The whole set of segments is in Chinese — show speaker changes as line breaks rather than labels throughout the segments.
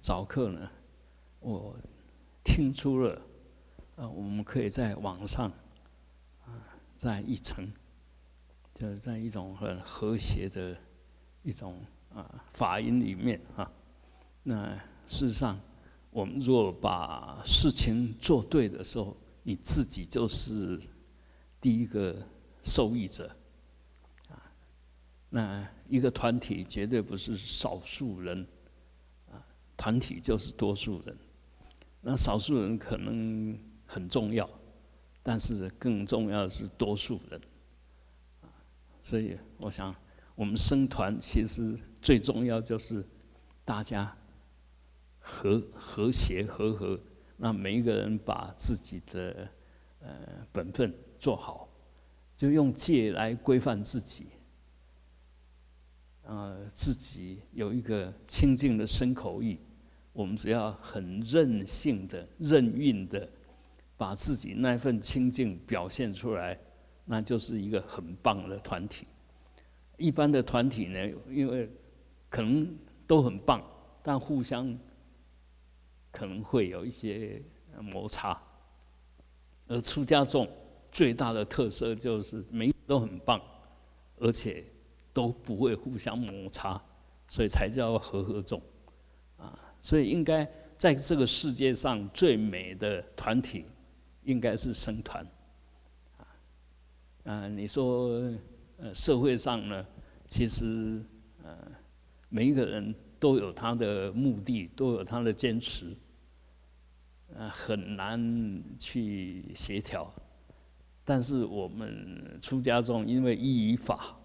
早课呢，我听出了，呃，我们可以在网上，啊，在一层，就是在一种很和谐的一种啊法音里面啊，那事实上，我们若把事情做对的时候，你自己就是第一个受益者，啊，那一个团体绝对不是少数人。团体就是多数人，那少数人可能很重要，但是更重要的是多数人，所以我想，我们生团其实最重要就是大家和和谐和和，那每一个人把自己的呃本分做好，就用戒来规范自己，呃，自己有一个清净的身口意。我们只要很任性的、任运的，把自己那份清净表现出来，那就是一个很棒的团体。一般的团体呢，因为可能都很棒，但互相可能会有一些摩擦。而出家众最大的特色就是每都很棒，而且都不会互相摩擦，所以才叫和合众啊。所以，应该在这个世界上最美的团体，应该是僧团。啊，你说，呃，社会上呢，其实，呃，每一个人都有他的目的，都有他的坚持，呃，很难去协调。但是我们出家中，因为依于法，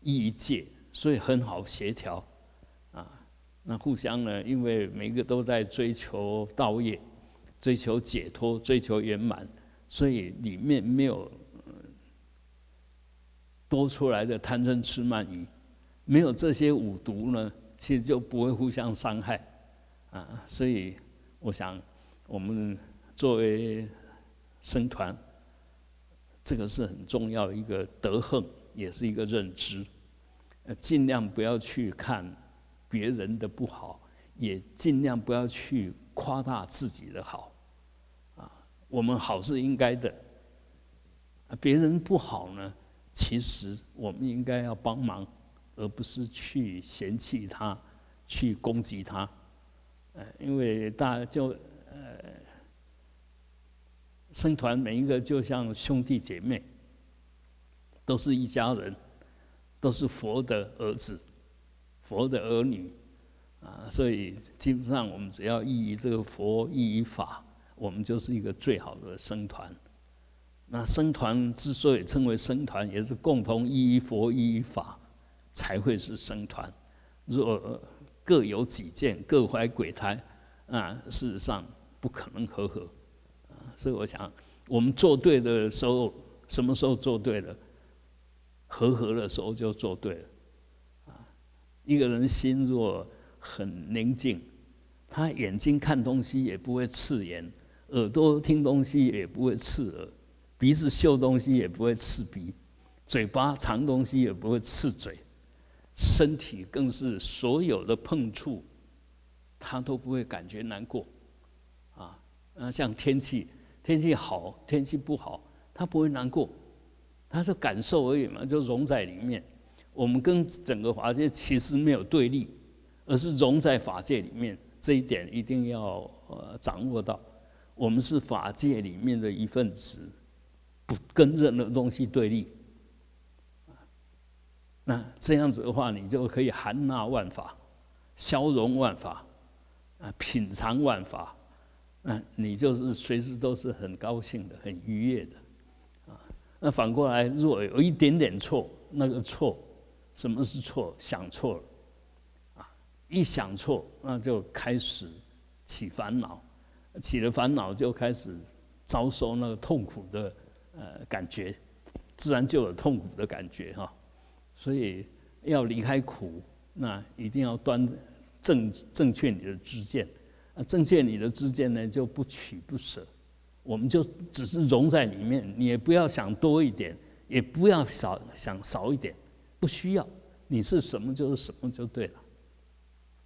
依于戒，所以很好协调。那互相呢？因为每个都在追求道业，追求解脱，追求圆满，所以里面没有多出来的贪嗔痴慢疑，没有这些五毒呢，其实就不会互相伤害啊。所以我想，我们作为僧团，这个是很重要一个德行，也是一个认知，呃，尽量不要去看。别人的不好，也尽量不要去夸大自己的好，啊，我们好是应该的，别人不好呢，其实我们应该要帮忙，而不是去嫌弃他，去攻击他，呃，因为大就呃，生团每一个就像兄弟姐妹，都是一家人，都是佛的儿子。佛的儿女，啊，所以基本上我们只要依于这个佛，依于法，我们就是一个最好的僧团。那僧团之所以称为僧团，也是共同依于佛，依于法，才会是僧团。若各有己见，各怀鬼胎，啊，事实上不可能和合。啊，所以我想，我们做对的时候，什么时候做对了？和合的时候就做对了。一个人心若很宁静，他眼睛看东西也不会刺眼，耳朵听东西也不会刺耳，鼻子嗅东西也不会刺鼻，嘴巴尝东西也不会刺嘴，身体更是所有的碰触，他都不会感觉难过。啊，那像天气，天气好，天气不好，他不会难过，他是感受而已嘛，就融在里面。我们跟整个法界其实没有对立，而是融在法界里面。这一点一定要呃掌握到。我们是法界里面的一份子，不跟任何东西对立。那这样子的话，你就可以含纳万法，消融万法，啊，品尝万法，那你就是随时都是很高兴的、很愉悦的。啊，那反过来，若有一点点错，那个错。什么是错？想错了，啊！一想错，那就开始起烦恼，起了烦恼就开始遭受那个痛苦的呃感觉，自然就有痛苦的感觉哈。所以要离开苦，那一定要端正正确你的知见，啊，正确你的知见呢，就不取不舍，我们就只是融在里面，你也不要想多一点，也不要少想少一点。不需要，你是什么就是什么就对了，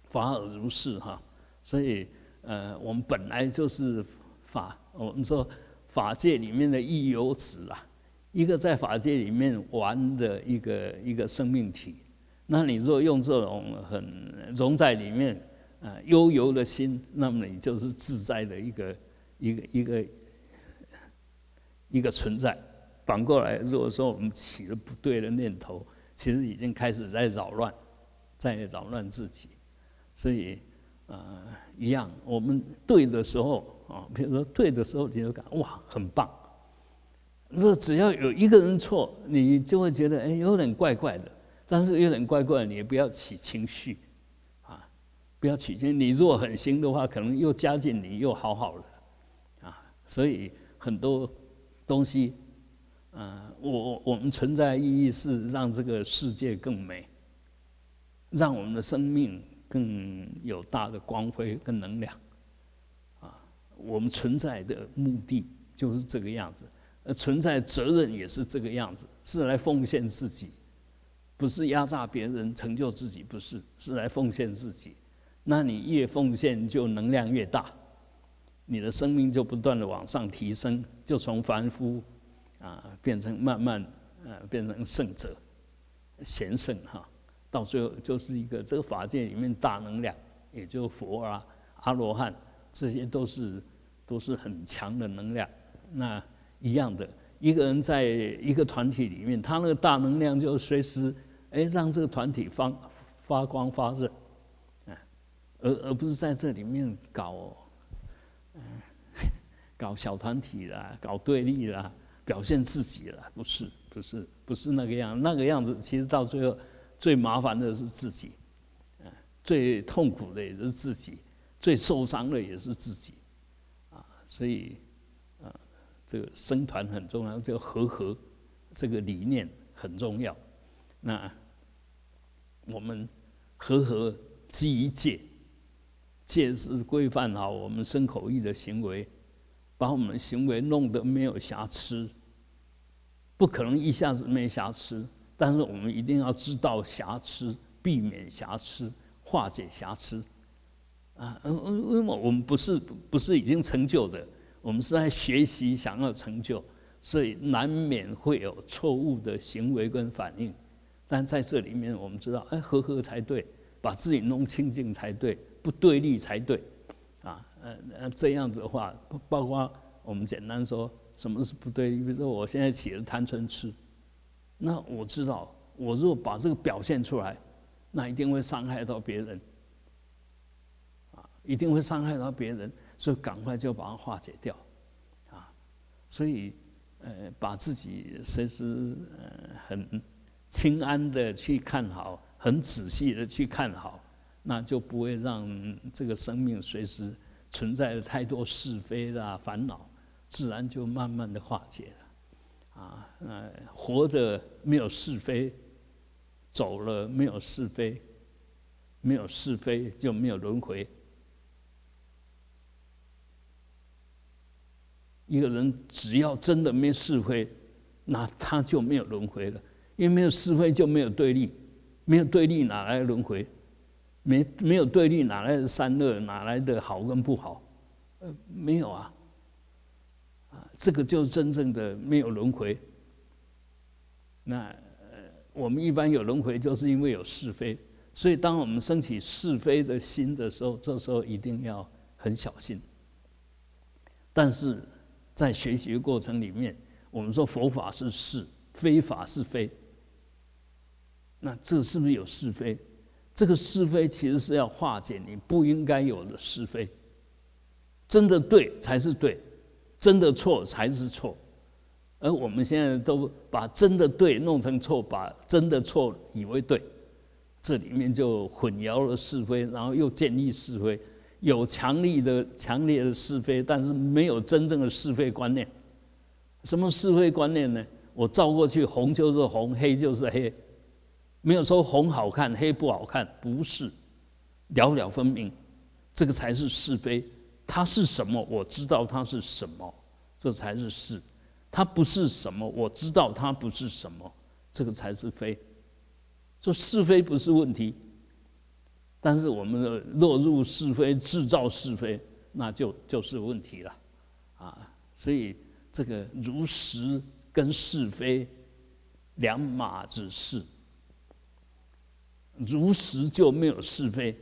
法尔如是哈。所以呃，我们本来就是法，我们说法界里面的一游子啊，一个在法界里面玩的一个一个生命体。那你若用这种很融在里面啊悠游的心，那么你就是自在的一个一个一个一个存在。反过来，如果说我们起了不对的念头，其实已经开始在扰乱，在扰乱自己。所以呃，一样，我们对的时候啊，比如说对的时候，你就感哇，很棒。这只要有一个人错，你就会觉得哎，有点怪怪的。但是有点怪怪，你也不要起情绪，啊，不要起情。你如果很新的话，可能又加进你又好好的，啊，所以很多东西，啊，我我们存在意义是让这个世界更美，让我们的生命更有大的光辉跟能量，啊，我们存在的目的就是这个样子，呃，存在责任也是这个样子，是来奉献自己。不是压榨别人成就自己，不是，是来奉献自己。那你越奉献，就能量越大，你的生命就不断的往上提升，就从凡夫啊变成慢慢呃变成圣者、贤圣哈，到最后就是一个这个法界里面大能量，也就佛啊、阿罗汉，这些都是都是很强的能量。那一样的，一个人在一个团体里面，他那个大能量就随时。哎，让这个团体发发光发热，啊，而而不是在这里面搞，嗯，搞小团体啦，搞对立啦，表现自己了，不是，不是，不是那个样，那个样子，其实到最后最麻烦的是自己，啊，最痛苦的也是自己，最受伤的也是自己，啊，所以，啊，这个生团很重要，这个和合这个理念很重要。那我们和和基于戒，戒是规范好我们生口意的行为，把我们行为弄得没有瑕疵。不可能一下子没瑕疵，但是我们一定要知道瑕疵，避免瑕疵，化解瑕疵。啊，嗯嗯，因为我们不是不是已经成就的，我们是在学习想要成就，所以难免会有错误的行为跟反应。但在这里面，我们知道，哎，和和才对，把自己弄清净才对，不对立才对，啊，呃呃，这样子的话，包括我们简单说，什么是不对立？比如说，我现在起了贪嗔痴，那我知道，我如果把这个表现出来，那一定会伤害到别人，啊，一定会伤害到别人，所以赶快就把它化解掉，啊，所以，呃，把自己随时呃很。清安的去看好，很仔细的去看好，那就不会让这个生命随时存在着太多是非啦烦恼，自然就慢慢的化解了。啊，呃，活着没有是非，走了没有是非，没有是非就没有轮回。一个人只要真的没是非，那他就没有轮回了。因为没有是非，就没有对立，没有对立，哪来轮回？没没有对立，哪来的善恶？哪来的好跟不好？呃，没有啊。这个就真正的没有轮回。那我们一般有轮回，就是因为有是非。所以，当我们升起是非的心的时候，这时候一定要很小心。但是在学习过程里面，我们说佛法是是，非法是非。那这是不是有是非？这个是非其实是要化解你不应该有的是非。真的对才是对，真的错才是错。而我们现在都把真的对弄成错，把真的错以为对，这里面就混淆了是非，然后又建立是非，有强力的、强烈的是非，但是没有真正的是非观念。什么是非观念呢？我照过去，红就是红，黑就是黑。没有说红好看，黑不好看，不是，了了分明，这个才是是非。它是什么？我知道它是什么，这才是是。它不是什么，我知道它不是什么，这个才是非。说是非不是问题，但是我们落入是非，制造是非，那就就是问题了，啊，所以这个如实跟是非两码子事，如实就没有是非，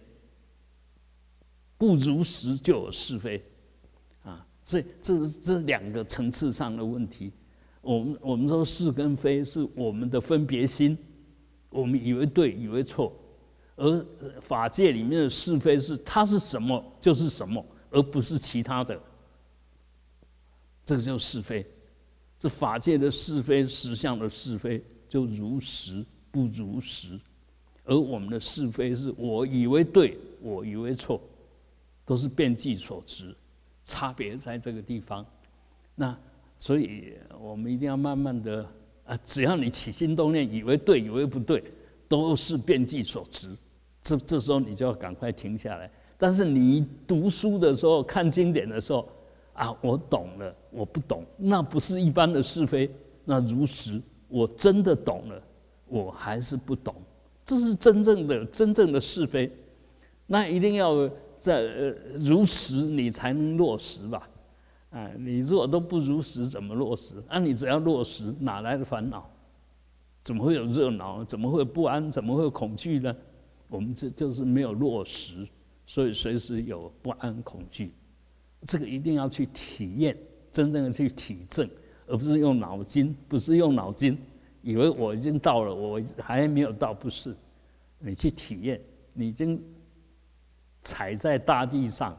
不如实就有是非，啊，所以这是这两个层次上的问题，我们我们说是跟非是我们的分别心，我们以为对，以为错。而法界里面的是非是它是什么就是什么，而不是其他的。这个就是非，这法界的是非实相的是非就如实不如实，而我们的是非是我以为对，我以为错，都是变计所值，差别在这个地方。那所以我们一定要慢慢的啊，只要你起心动念，以为对，以为不对，都是变计所值。这这时候你就要赶快停下来。但是你读书的时候、看经典的时候，啊，我懂了，我不懂，那不是一般的是非，那如实，我真的懂了，我还是不懂，这是真正的、真正的是非。那一定要在如实，你才能落实吧？啊，你如果都不如实，怎么落实？啊，你只要落实，哪来的烦恼？怎么会有热闹？怎么会不安？怎么会恐惧呢？我们这就是没有落实，所以随时有不安、恐惧。这个一定要去体验，真正的去体证，而不是用脑筋，不是用脑筋，以为我已经到了，我还没有到，不是。你去体验，你已经踩在大地上，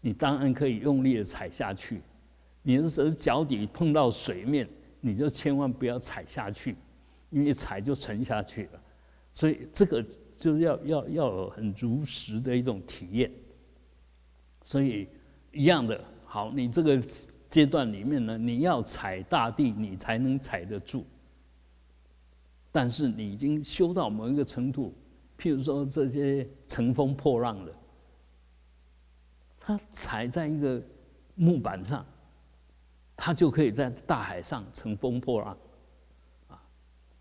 你当然可以用力的踩下去。你的手脚底碰到水面，你就千万不要踩下去，因为一踩就沉下去了。所以这个。就要要要有很如实的一种体验，所以一样的好，你这个阶段里面呢，你要踩大地，你才能踩得住。但是你已经修到某一个程度，譬如说这些乘风破浪的，他踩在一个木板上，他就可以在大海上乘风破浪，啊，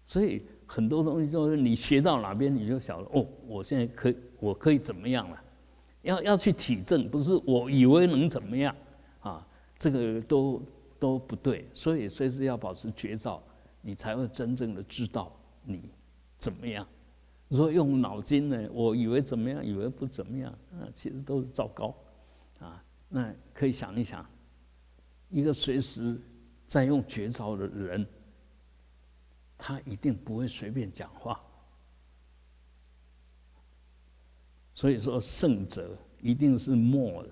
所以。很多东西就是你学到哪边，你就晓得哦，我现在可以我可以怎么样了？要要去体证，不是我以为能怎么样啊？这个都都不对，所以随时要保持觉照，你才会真正的知道你怎么样。如果用脑筋呢，我以为怎么样，以为不怎么样，那其实都是糟糕啊。那可以想一想，一个随时在用绝招的人。他一定不会随便讲话，所以说圣者一定是默的、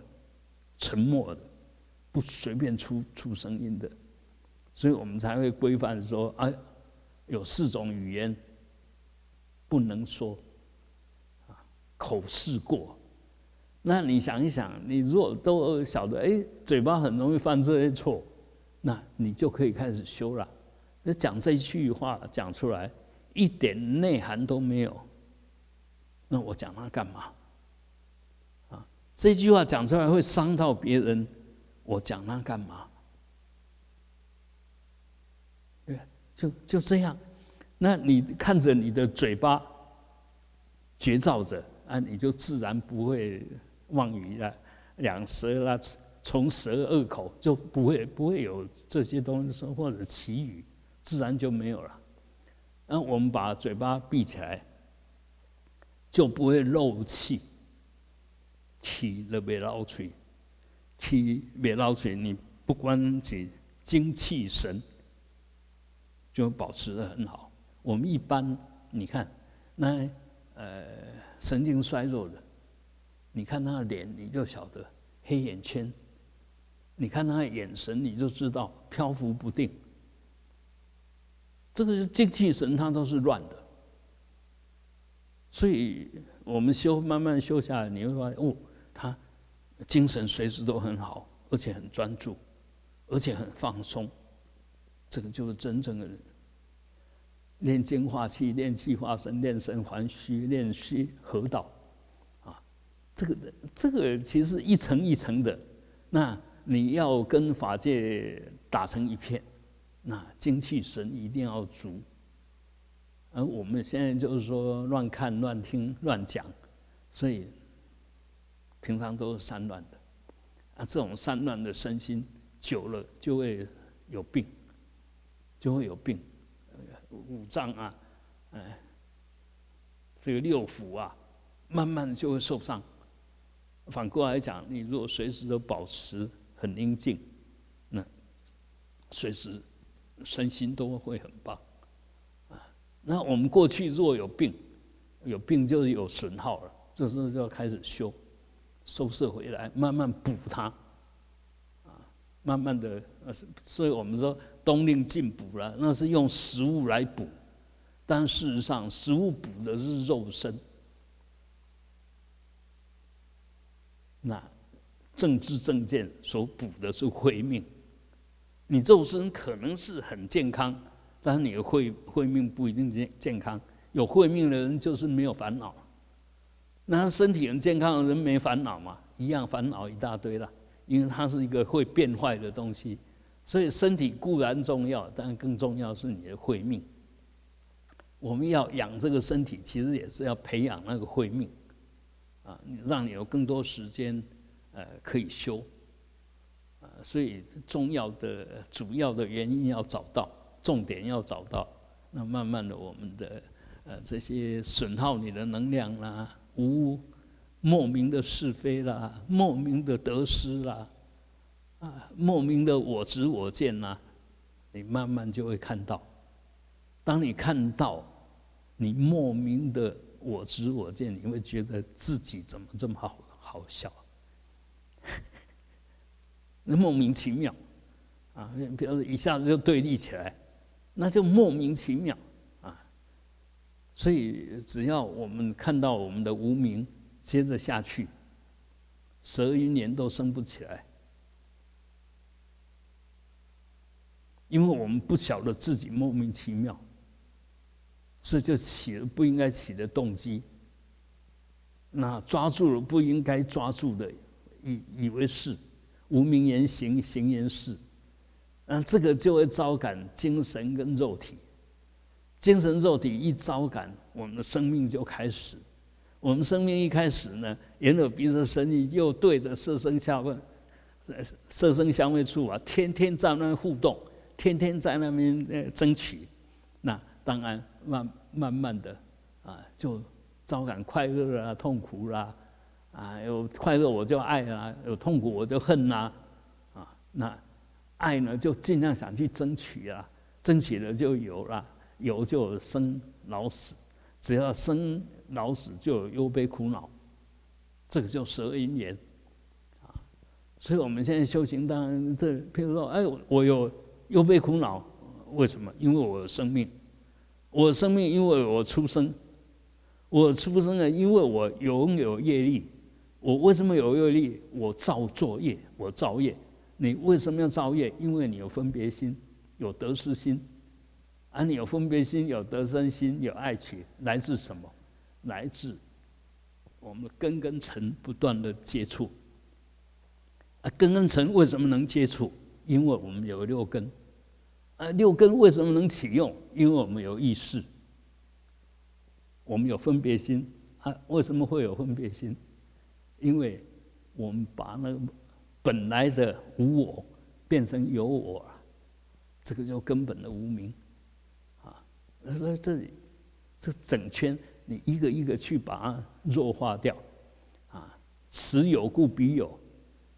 沉默的，不随便出出声音的，所以我们才会规范说：啊，有四种语言不能说，啊，口试过。那你想一想，你如果都晓得，哎，嘴巴很容易犯这些错，那你就可以开始修了。那讲这一句话讲出来，一点内涵都没有，那我讲它干嘛？啊，这句话讲出来会伤到别人，我讲它干嘛？对，就就这样。那你看着你的嘴巴，绝照着啊，你就自然不会妄语了，两舌啦，从舌二口就不会不会有这些东西或者奇语。自然就没有了。那我们把嘴巴闭起来，就不会漏气。气了别捞嘴，气别捞嘴，你不关起精气神，就保持的很好。我们一般你看，那呃神经衰弱的，你看他的脸，你就晓得黑眼圈；你看他的眼神，你就知道漂浮不定。这个精气神，它都是乱的，所以我们修慢慢修下来，你会发现哦，他精神随时都很好，而且很专注，而且很放松。这个就是真正的练精化气、练气化神、练神还虚、练虚合道。这个这个其实一层一层的，那你要跟法界打成一片。那精气神一定要足，而我们现在就是说乱看、乱听、乱讲，所以平常都是散乱的，啊，这种散乱的身心久了就会有病，就会有病，五脏啊，哎，这个六腑啊，慢慢就会受伤。反过来讲，你如果随时都保持很宁静，那随时身心都会很棒。啊，那我们过去若有病，有病就有损耗了，这时候就要开始修，收摄回来，慢慢补它。啊，慢慢的，所以我们说冬令进补了，那是用食物来补，但事实上食物补的是肉身。那政治政见所补的是慧命，你肉身可能是很健康，但是你的慧慧命不一定健健康。有慧命的人就是没有烦恼，那身体很健康的人没烦恼嘛？一样烦恼一大堆了，因为它是一个会变坏的东西。所以身体固然重要，但更重要是你的慧命。我们要养这个身体，其实也是要培养那个慧命。啊，让你有更多时间，呃，可以修，啊，所以重要的、主要的原因要找到，重点要找到，那慢慢的，我们的呃这些损耗你的能量啦，无莫名的是非啦，莫名的得失啦，啊，莫名的我执我见呐，你慢慢就会看到，当你看到你莫名的。我知我见，你会觉得自己怎么这么好好笑？那莫名其妙啊！比如一下子就对立起来，那就莫名其妙啊！所以只要我们看到我们的无名，接着下去，十余年都升不起来，因为我们不晓得自己莫名其妙。所以就起了不应该起的动机，那抓住了不应该抓住的，以以为是无名言行，行言事，那这个就会招感精神跟肉体，精神肉体一招感，我们的生命就开始。我们生命一开始呢，眼耳鼻舌身意又对着色声下问，色声香味触啊，天天在那互动，天天在那边呃争取，那当然。慢慢慢的，啊，就招感快乐啊，痛苦啦，啊，有快乐我就爱啦，有痛苦我就恨啦，啊，那爱呢就尽量想去争取啊，争取了就有了，有就有生老死，只要生老死就有忧悲苦恼，这个叫蛇因缘，啊，所以我们现在修行当然这，譬如说，哎，我有忧悲苦恼，为什么？因为我有生命。我生命，因为我出生，我出生了，因为我拥有业力。我为什么有业力？我造作业，我造业。你为什么要造业？因为你有分别心，有得失心。啊，你有分别心，有得失心，有爱取，来自什么？来自我们根跟尘不断的接触。啊，根跟尘为什么能接触？因为我们有六根。啊，六根为什么能启用？因为我们有意识，我们有分别心。啊，为什么会有分别心？因为我们把那个本来的无我变成有我，这个叫根本的无明。啊，所以这里这整圈，你一个一个去把它弱化掉。啊，此有故彼有，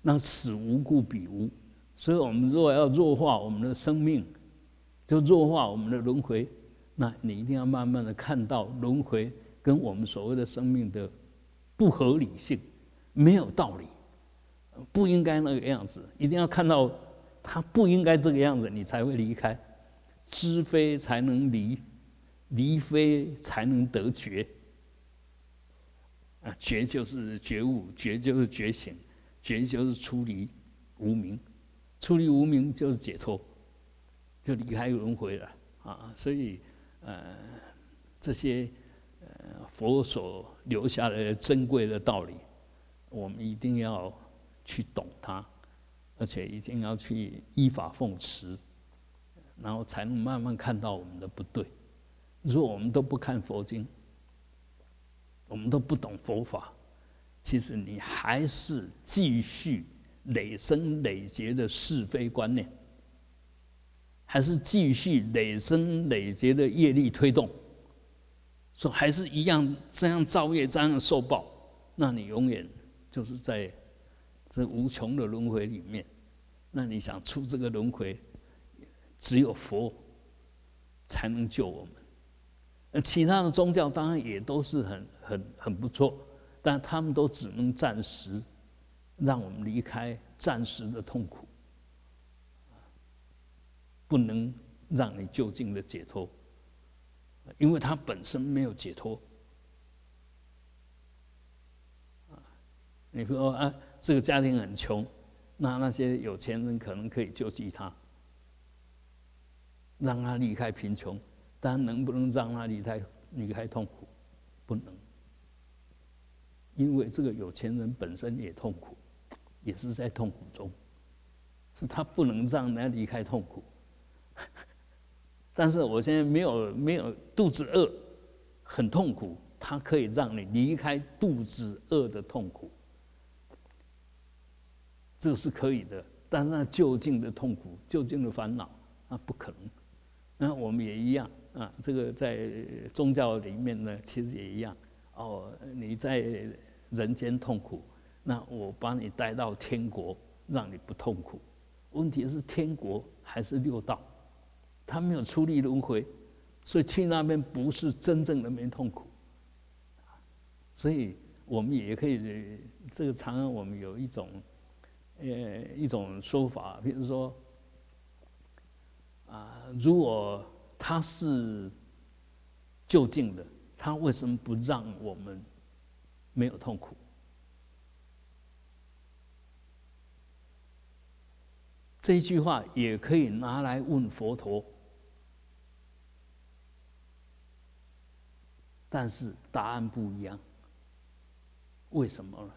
那此无故彼无。所以我们如果要弱化我们的生命，就弱化我们的轮回，那你一定要慢慢的看到轮回跟我们所谓的生命的不合理性，没有道理，不应该那个样子，一定要看到它不应该这个样子，你才会离开，知非才能离，离非才能得觉，啊，觉就是觉悟，觉就是觉醒，觉就是出离无明，出离无明就是解脱。就离开轮回了啊！所以，呃，这些呃佛所留下的珍贵的道理，我们一定要去懂它，而且一定要去依法奉持，然后才能慢慢看到我们的不对。如果我们都不看佛经，我们都不懂佛法，其实你还是继续累生累劫的是非观念，还是继续累生累劫的业力推动，说还是一样这样造业这样受报，那你永远就是在这无穷的轮回里面。那你想出这个轮回，只有佛才能救我们。那其他的宗教当然也都是很很很不错。但他们都只能暂时让我们离开暂时的痛苦，不能让你就近的解脱，因为他本身没有解脱。你说啊，这个家庭很穷，那那些有钱人可能可以救济他，让他离开贫穷，但能不能让他离开离开痛苦？不能。因为这个有钱人本身也痛苦，也是在痛苦中，是他不能让人家离开痛苦。但是我现在没有没有肚子饿，很痛苦，它可以让你离开肚子饿的痛苦，这是可以的。但是那就近的痛苦、就近的烦恼，那不可能。那我们也一样啊，这个在宗教里面呢，其实也一样。哦，你在。人间痛苦，那我把你带到天国，让你不痛苦。问题是天国还是六道？他没有出离轮回，所以去那边不是真正的没痛苦。所以我们也可以，这个常常我们有一种，呃，一种说法，比如说，啊，如果他是就近的，他为什么不让我们？没有痛苦，这句话也可以拿来问佛陀，但是答案不一样。为什么呢？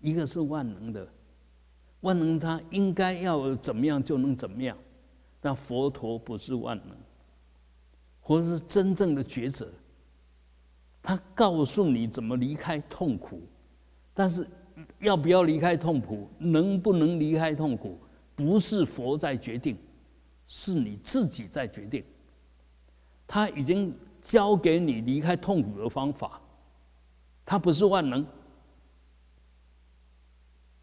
一个是万能的，万能他应该要怎么样就能怎么样，但佛陀不是万能，或是真正的觉者。他告诉你怎么离开痛苦，但是要不要离开痛苦，能不能离开痛苦，不是佛在决定，是你自己在决定。他已经教给你离开痛苦的方法，它不是万能，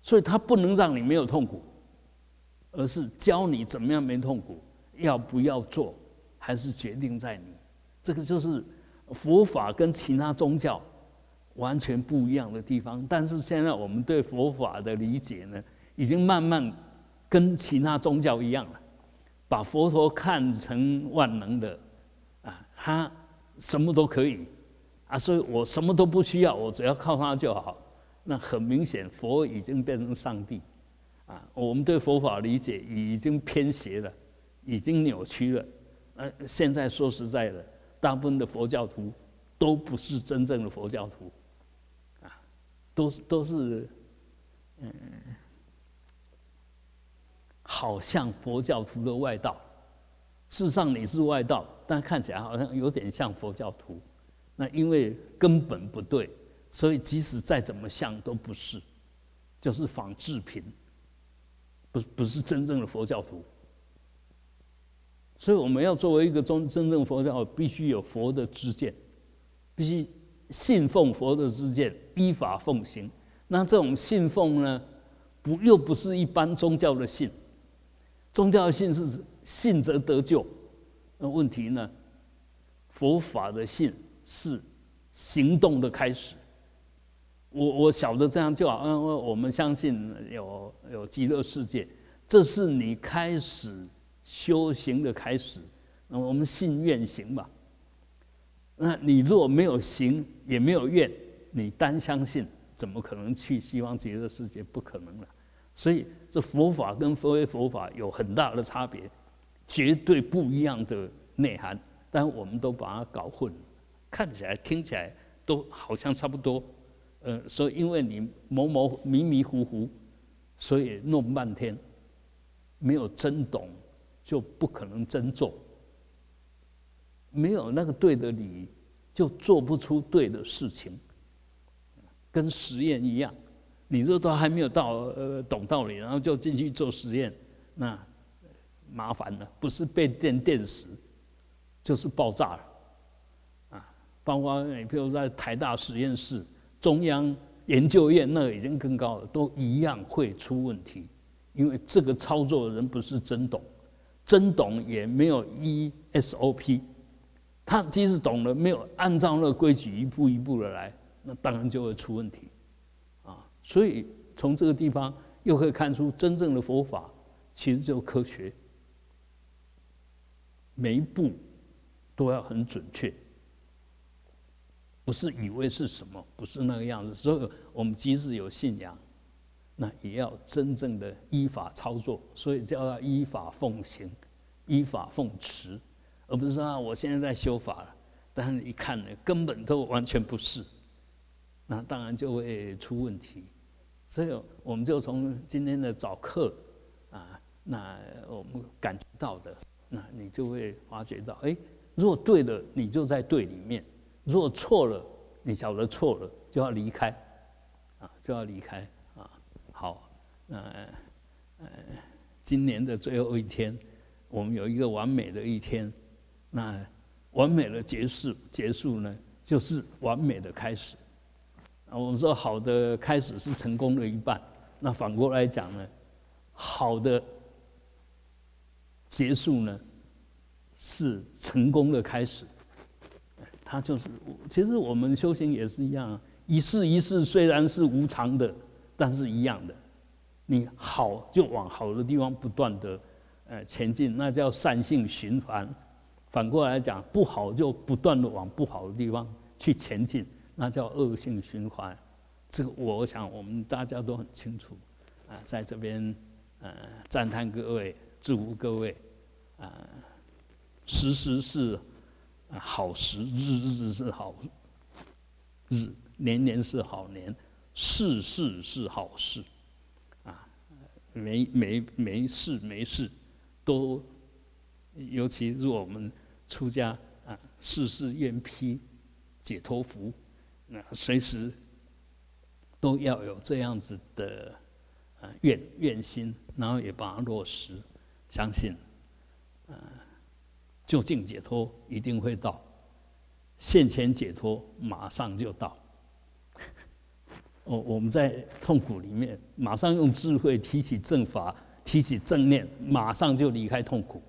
所以它不能让你没有痛苦，而是教你怎么样没痛苦，要不要做，还是决定在你。这个就是。佛法跟其他宗教完全不一样的地方，但是现在我们对佛法的理解呢，已经慢慢跟其他宗教一样了，把佛陀看成万能的，啊，他什么都可以，啊，所以我什么都不需要，我只要靠他就好。那很明显，佛已经变成上帝，啊，我们对佛法理解已经偏斜了，已经扭曲了。呃，现在说实在的。大部分的佛教徒都不是真正的佛教徒，啊，都是都是，嗯，好像佛教徒的外道，事实上你是外道，但看起来好像有点像佛教徒。那因为根本不对，所以即使再怎么像都不是，就是仿制品，不不是真正的佛教徒。所以我们要作为一个真真正佛教，必须有佛的知见，必须信奉佛的知见，依法奉行。那这种信奉呢，不又不是一般宗教的信，宗教的信是信则得救。那问题呢，佛法的信是行动的开始。我我晓得这样就好，因为我们相信有有极乐世界，这是你开始。修行的开始，那我们信愿行吧。那你若没有行，也没有愿，你单相信，怎么可能去西方极乐世界？不可能了。所以，这佛法跟非佛法有很大的差别，绝对不一样的内涵。但我们都把它搞混，看起来、听起来都好像差不多。呃，所以因为你模模迷迷糊糊，所以弄半天，没有真懂。就不可能真做，没有那个对的理，就做不出对的事情。跟实验一样。你若都还没有到呃懂道理，然后就进去做实验，那麻烦了，不是被电电死，就是爆炸了，啊！包括你比如在台大实验室、中央研究院，那已经更高了，都一样会出问题，因为这个操作的人不是真懂，真懂也没有 E S O P，他即使懂了，没有按照那个规矩一步一步的来，那当然就会出问题。啊所以从这个地方又可以看出，真正的佛法其实就科学，每一步都要很准确，不是以为是什么，不是那个样子。所以我们即使有信仰，那也要真正的依法操作。所以叫要依法奉行，依法奉持，而不是说啊我现在在修法了，但是一看呢，根本都完全不是。那当然就会出问题，所以我们就从今天的早课啊，那我们感觉到的，那你就会发觉到，哎，如果对了，你就在对里面；如果错了，你晓得错了，就要离开，啊，就要离开啊。好，那呃，今年的最后一天，我们有一个完美的一天，那完美的结束，结束呢，就是完美的开始。啊我们说好的开始是成功的一半，那反过来讲呢，好的结束呢是成功的开始。他就是，其实我们修行也是一样，一世一世虽然是无常的，但是一样的，你好就往好的地方不断的呃前进，那叫善性循环；反过来讲，不好就不断的往不好的地方去前进。那叫恶性循环，这个我想我们大家都很清楚，啊，在这边，呃，赞叹各位，祝福各位，啊，时时是好时，日日是好日，年年是好年，事事是好事，啊，没没没事没事，都，尤其是我们出家啊，事事愿披解脱福。那随时都要有这样子的啊愿愿心，然后也把它落实，相信就近解脱一定会到，现前解脱马上就到。我我们在痛苦里面，马上用智慧提起正法，提起正念，马上就离开痛苦。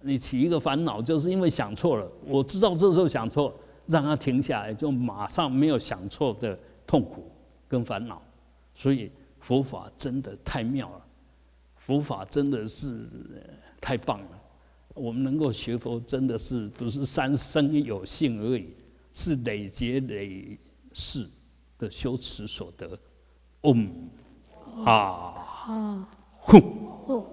你起一个烦恼，就是因为想错了，我知道这时候想错。让他停下来，就马上没有想错的痛苦跟烦恼，所以佛法真的太妙了，佛法真的是太棒了。我们能够学佛，真的是不是三生有幸而已，是累劫累世的修持所得。嗯，啊，呼。